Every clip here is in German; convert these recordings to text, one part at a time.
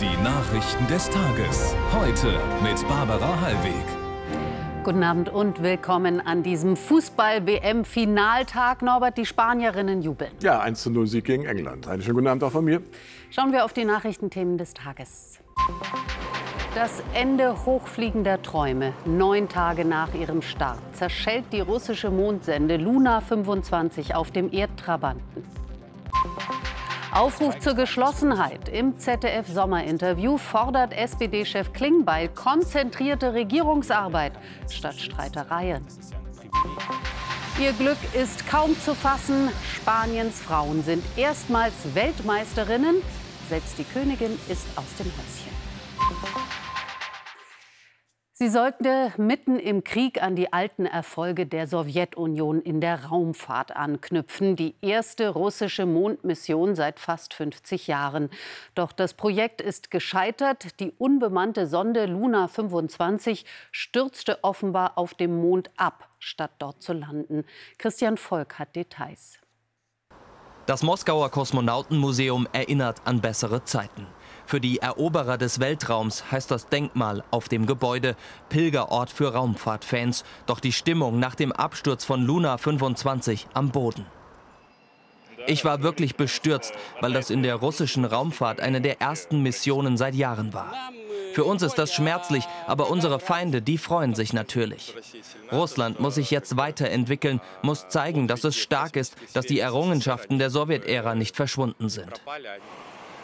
Die Nachrichten des Tages. Heute mit Barbara Hallweg. Guten Abend und willkommen an diesem Fußball-WM-Finaltag. Norbert, die Spanierinnen jubeln. Ja, 1 zu 0 Sieg gegen England. Einen schönen guten Abend auch von mir. Schauen wir auf die Nachrichtenthemen des Tages. Das Ende hochfliegender Träume. Neun Tage nach ihrem Start zerschellt die russische Mondsende Luna 25 auf dem Erdtrabanten. Aufruf zur Geschlossenheit. Im ZDF-Sommerinterview fordert SPD-Chef Klingbeil konzentrierte Regierungsarbeit statt Streitereien. Ihr Glück ist kaum zu fassen. Spaniens Frauen sind erstmals Weltmeisterinnen. Selbst die Königin ist aus dem Häuschen. Sie sollte mitten im Krieg an die alten Erfolge der Sowjetunion in der Raumfahrt anknüpfen. Die erste russische Mondmission seit fast 50 Jahren. Doch das Projekt ist gescheitert. Die unbemannte Sonde Luna 25 stürzte offenbar auf dem Mond ab, statt dort zu landen. Christian Volk hat Details. Das Moskauer Kosmonautenmuseum erinnert an bessere Zeiten. Für die Eroberer des Weltraums heißt das Denkmal auf dem Gebäude Pilgerort für Raumfahrtfans. Doch die Stimmung nach dem Absturz von Luna 25 am Boden. Ich war wirklich bestürzt, weil das in der russischen Raumfahrt eine der ersten Missionen seit Jahren war. Für uns ist das schmerzlich, aber unsere Feinde, die freuen sich natürlich. Russland muss sich jetzt weiterentwickeln, muss zeigen, dass es stark ist, dass die Errungenschaften der Sowjetära nicht verschwunden sind.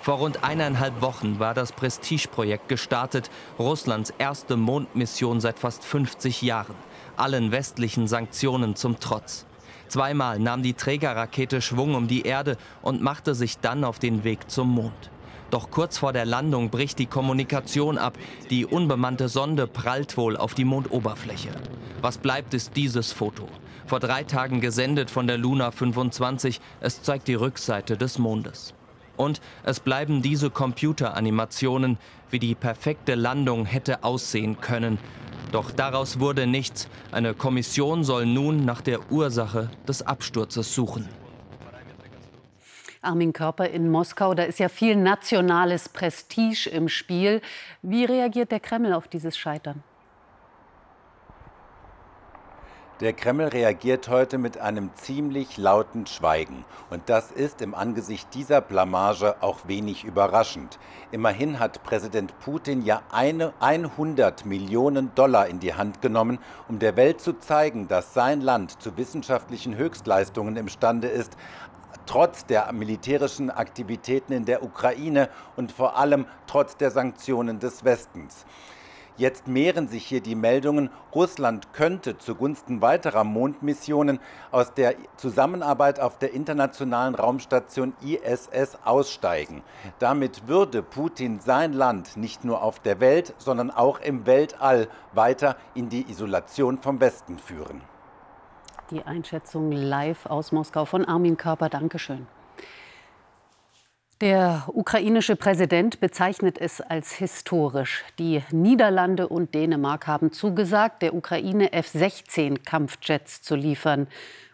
Vor rund eineinhalb Wochen war das Prestigeprojekt gestartet, Russlands erste Mondmission seit fast 50 Jahren, allen westlichen Sanktionen zum Trotz. Zweimal nahm die Trägerrakete Schwung um die Erde und machte sich dann auf den Weg zum Mond. Doch kurz vor der Landung bricht die Kommunikation ab. Die unbemannte Sonde prallt wohl auf die Mondoberfläche. Was bleibt, ist dieses Foto. Vor drei Tagen gesendet von der Luna 25. Es zeigt die Rückseite des Mondes. Und es bleiben diese Computeranimationen, wie die perfekte Landung hätte aussehen können. Doch daraus wurde nichts. Eine Kommission soll nun nach der Ursache des Absturzes suchen. Armin Körper in Moskau, da ist ja viel nationales Prestige im Spiel. Wie reagiert der Kreml auf dieses Scheitern? Der Kreml reagiert heute mit einem ziemlich lauten Schweigen. Und das ist im Angesicht dieser Blamage auch wenig überraschend. Immerhin hat Präsident Putin ja eine 100 Millionen Dollar in die Hand genommen, um der Welt zu zeigen, dass sein Land zu wissenschaftlichen Höchstleistungen imstande ist, trotz der militärischen Aktivitäten in der Ukraine und vor allem trotz der Sanktionen des Westens. Jetzt mehren sich hier die Meldungen, Russland könnte zugunsten weiterer Mondmissionen aus der Zusammenarbeit auf der internationalen Raumstation ISS aussteigen. Damit würde Putin sein Land nicht nur auf der Welt, sondern auch im Weltall weiter in die Isolation vom Westen führen. Die Einschätzung live aus Moskau von Armin Körper. Dankeschön. Der ukrainische Präsident bezeichnet es als historisch. Die Niederlande und Dänemark haben zugesagt, der Ukraine F-16 Kampfjets zu liefern.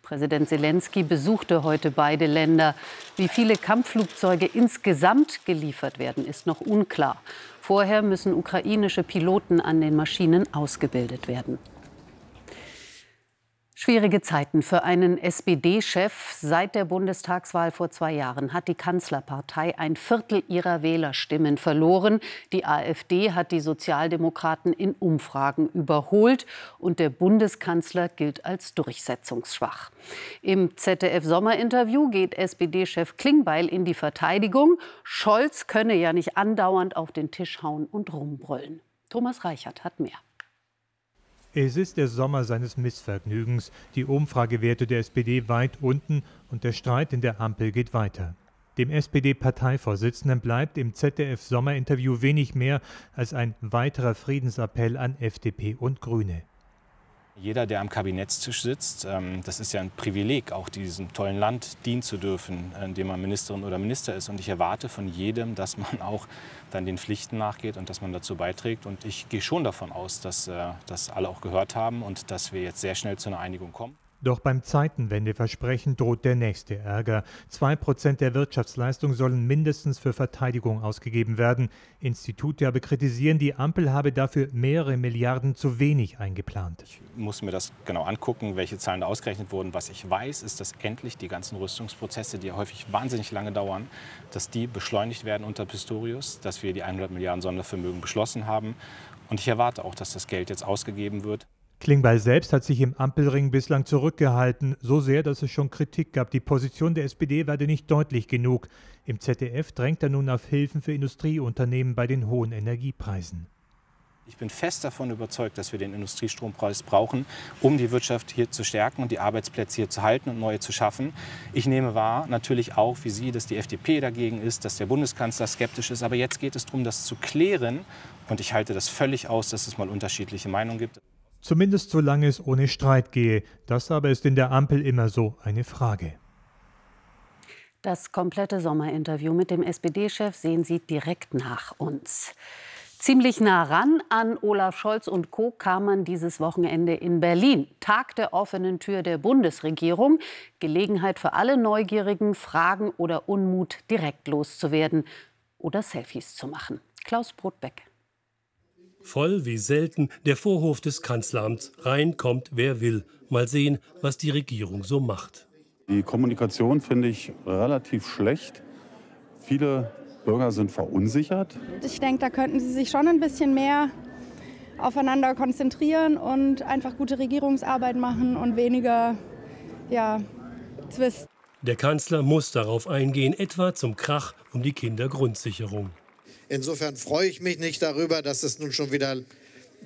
Präsident Zelensky besuchte heute beide Länder. Wie viele Kampfflugzeuge insgesamt geliefert werden, ist noch unklar. Vorher müssen ukrainische Piloten an den Maschinen ausgebildet werden. Schwierige Zeiten für einen SPD-Chef. Seit der Bundestagswahl vor zwei Jahren hat die Kanzlerpartei ein Viertel ihrer Wählerstimmen verloren. Die AfD hat die Sozialdemokraten in Umfragen überholt und der Bundeskanzler gilt als durchsetzungsschwach. Im ZDF-Sommerinterview geht SPD-Chef Klingbeil in die Verteidigung. Scholz könne ja nicht andauernd auf den Tisch hauen und rumbrüllen. Thomas Reichert hat mehr. Es ist der Sommer seines Missvergnügens. Die Umfragewerte der SPD weit unten und der Streit in der Ampel geht weiter. Dem SPD-Parteivorsitzenden bleibt im ZDF-Sommerinterview wenig mehr als ein weiterer Friedensappell an FDP und Grüne. Jeder, der am Kabinettstisch sitzt, ähm, das ist ja ein Privileg, auch diesem tollen Land dienen zu dürfen, in dem man Ministerin oder Minister ist. Und ich erwarte von jedem, dass man auch dann den Pflichten nachgeht und dass man dazu beiträgt. Und ich gehe schon davon aus, dass äh, das alle auch gehört haben und dass wir jetzt sehr schnell zu einer Einigung kommen. Doch beim Zeitenwendeversprechen droht der nächste Ärger. Zwei Prozent der Wirtschaftsleistung sollen mindestens für Verteidigung ausgegeben werden. Institute aber kritisieren, die Ampel habe dafür mehrere Milliarden zu wenig eingeplant. Ich muss mir das genau angucken, welche Zahlen da ausgerechnet wurden. Was ich weiß, ist, dass endlich die ganzen Rüstungsprozesse, die häufig wahnsinnig lange dauern, dass die beschleunigt werden unter Pistorius, dass wir die 100 Milliarden Sondervermögen beschlossen haben. Und ich erwarte auch, dass das Geld jetzt ausgegeben wird. Klingbeil selbst hat sich im Ampelring bislang zurückgehalten, so sehr, dass es schon Kritik gab. Die Position der SPD werde nicht deutlich genug. Im ZDF drängt er nun auf Hilfen für Industrieunternehmen bei den hohen Energiepreisen. Ich bin fest davon überzeugt, dass wir den Industriestrompreis brauchen, um die Wirtschaft hier zu stärken und die Arbeitsplätze hier zu halten und neue zu schaffen. Ich nehme wahr, natürlich auch wie Sie, dass die FDP dagegen ist, dass der Bundeskanzler skeptisch ist. Aber jetzt geht es darum, das zu klären. Und ich halte das völlig aus, dass es mal unterschiedliche Meinungen gibt. Zumindest solange es ohne Streit gehe. Das aber ist in der Ampel immer so eine Frage. Das komplette Sommerinterview mit dem SPD-Chef sehen Sie direkt nach uns. Ziemlich nah ran an Olaf Scholz und Co. kam man dieses Wochenende in Berlin. Tag der offenen Tür der Bundesregierung. Gelegenheit für alle Neugierigen, Fragen oder Unmut direkt loszuwerden oder Selfies zu machen. Klaus Brotbeck. Voll wie selten der Vorhof des Kanzleramts. Rein kommt, wer will. Mal sehen, was die Regierung so macht. Die Kommunikation finde ich relativ schlecht. Viele Bürger sind verunsichert. Ich denke, da könnten sie sich schon ein bisschen mehr aufeinander konzentrieren und einfach gute Regierungsarbeit machen und weniger ja, Zwist. Der Kanzler muss darauf eingehen, etwa zum Krach um die Kindergrundsicherung. Insofern freue ich mich nicht darüber, dass es nun schon wieder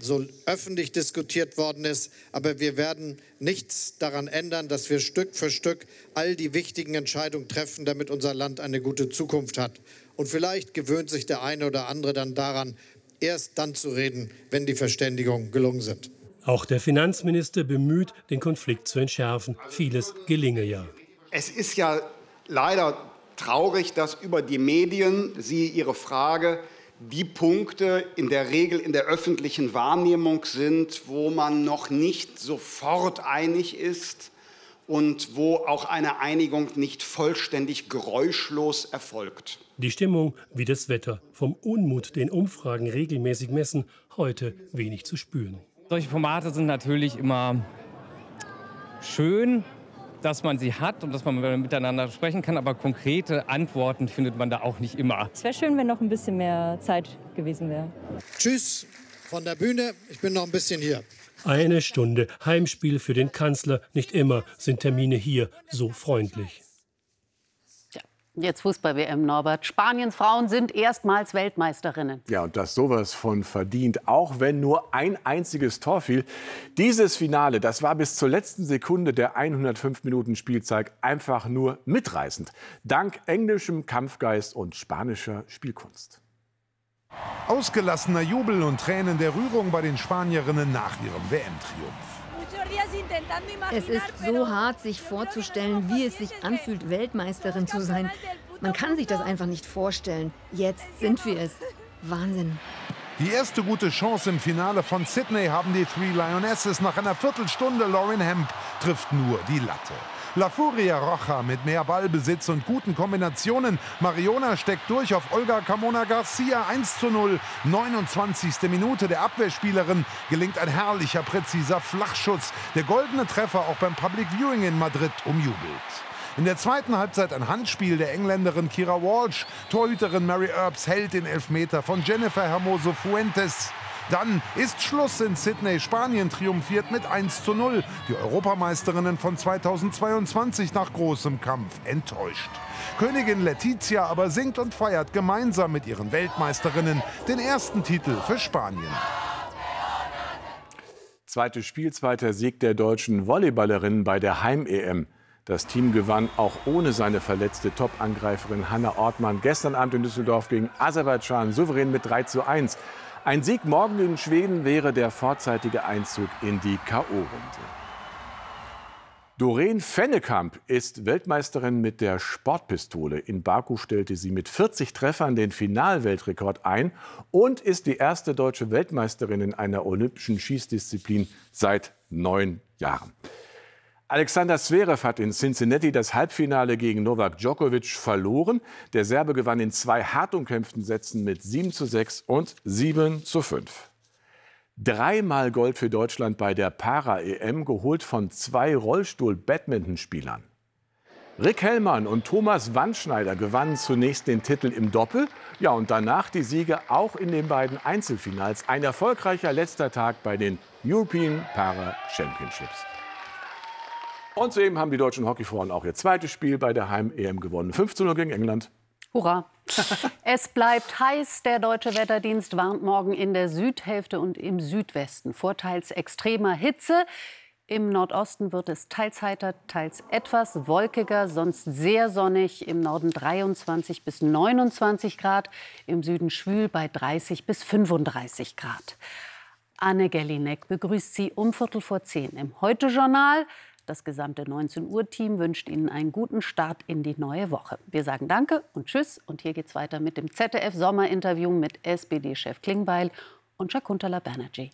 so öffentlich diskutiert worden ist. Aber wir werden nichts daran ändern, dass wir Stück für Stück all die wichtigen Entscheidungen treffen, damit unser Land eine gute Zukunft hat. Und vielleicht gewöhnt sich der eine oder andere dann daran, erst dann zu reden, wenn die Verständigungen gelungen sind. Auch der Finanzminister bemüht, den Konflikt zu entschärfen. Vieles gelinge ja. Es ist ja leider traurig, dass über die Medien Sie Ihre Frage die Punkte in der Regel in der öffentlichen Wahrnehmung sind, wo man noch nicht sofort einig ist und wo auch eine Einigung nicht vollständig geräuschlos erfolgt. Die Stimmung wie das Wetter. Vom Unmut, den Umfragen regelmäßig messen, heute wenig zu spüren. Solche Formate sind natürlich immer schön, dass man sie hat und dass man miteinander sprechen kann, aber konkrete Antworten findet man da auch nicht immer. Es wäre schön, wenn noch ein bisschen mehr Zeit gewesen wäre. Tschüss von der Bühne, ich bin noch ein bisschen hier. Eine Stunde Heimspiel für den Kanzler. Nicht immer sind Termine hier so freundlich. Jetzt Fußball-WM, Norbert. Spaniens Frauen sind erstmals Weltmeisterinnen. Ja, und das sowas von verdient, auch wenn nur ein einziges Tor fiel. Dieses Finale, das war bis zur letzten Sekunde der 105 Minuten Spielzeit einfach nur mitreißend. Dank englischem Kampfgeist und spanischer Spielkunst. Ausgelassener Jubel und Tränen der Rührung bei den Spanierinnen nach ihrem WM-Triumph. Es ist so hart, sich vorzustellen, wie es sich anfühlt, Weltmeisterin zu sein. Man kann sich das einfach nicht vorstellen. Jetzt sind wir es. Wahnsinn. Die erste gute Chance im Finale von Sydney haben die Three Lionesses. Nach einer Viertelstunde Lauren Hemp trifft nur die Latte. La Furia Rocha mit mehr Ballbesitz und guten Kombinationen. Mariona steckt durch auf Olga Camona Garcia 1 zu 0. 29. Minute der Abwehrspielerin gelingt ein herrlicher, präziser Flachschutz. Der goldene Treffer auch beim Public Viewing in Madrid umjubelt. In der zweiten Halbzeit ein Handspiel der Engländerin Kira Walsh. Torhüterin Mary Earps hält den Elfmeter von Jennifer Hermoso Fuentes. Dann ist Schluss in Sydney. Spanien triumphiert mit 1 zu 0. Die Europameisterinnen von 2022 nach großem Kampf enttäuscht. Königin Letizia aber singt und feiert gemeinsam mit ihren Weltmeisterinnen den ersten Titel für Spanien. Zweites Spiel, zweiter Sieg der deutschen Volleyballerinnen bei der Heim-EM. Das Team gewann auch ohne seine verletzte Top-Angreiferin Hanna Ortmann gestern Abend in Düsseldorf gegen Aserbaidschan souverän mit 3 zu 1. Ein Sieg morgen in Schweden wäre der vorzeitige Einzug in die K.O.-Runde. Doreen Fennekamp ist Weltmeisterin mit der Sportpistole. In Baku stellte sie mit 40 Treffern den Finalweltrekord ein und ist die erste deutsche Weltmeisterin in einer olympischen Schießdisziplin seit neun Jahren. Alexander Zverev hat in Cincinnati das Halbfinale gegen Novak Djokovic verloren. Der Serbe gewann in zwei hart umkämpften Sätzen mit 7 zu 6 und 7 zu 5. Dreimal Gold für Deutschland bei der Para-EM, geholt von zwei Rollstuhl-Badmintonspielern. Rick Hellmann und Thomas Wandschneider gewannen zunächst den Titel im Doppel, ja und danach die Siege auch in den beiden Einzelfinals. Ein erfolgreicher letzter Tag bei den European Para Championships. Und soeben haben die deutschen Hockeyfrauen auch ihr zweites Spiel bei der Heim-EM gewonnen. 5 zu 0 gegen England. Hurra! es bleibt heiß. Der deutsche Wetterdienst warnt morgen in der Südhälfte und im Südwesten vor teils extremer Hitze. Im Nordosten wird es teils heiter, teils etwas wolkiger, sonst sehr sonnig. Im Norden 23 bis 29 Grad, im Süden schwül bei 30 bis 35 Grad. Anne Gellinek begrüßt Sie um Viertel vor zehn im Heute-Journal. Das gesamte 19 Uhr Team wünscht Ihnen einen guten Start in die neue Woche. Wir sagen Danke und Tschüss. Und hier geht's weiter mit dem ZDF Sommerinterview mit SPD-Chef Klingbeil und Shakuntala Banerjee.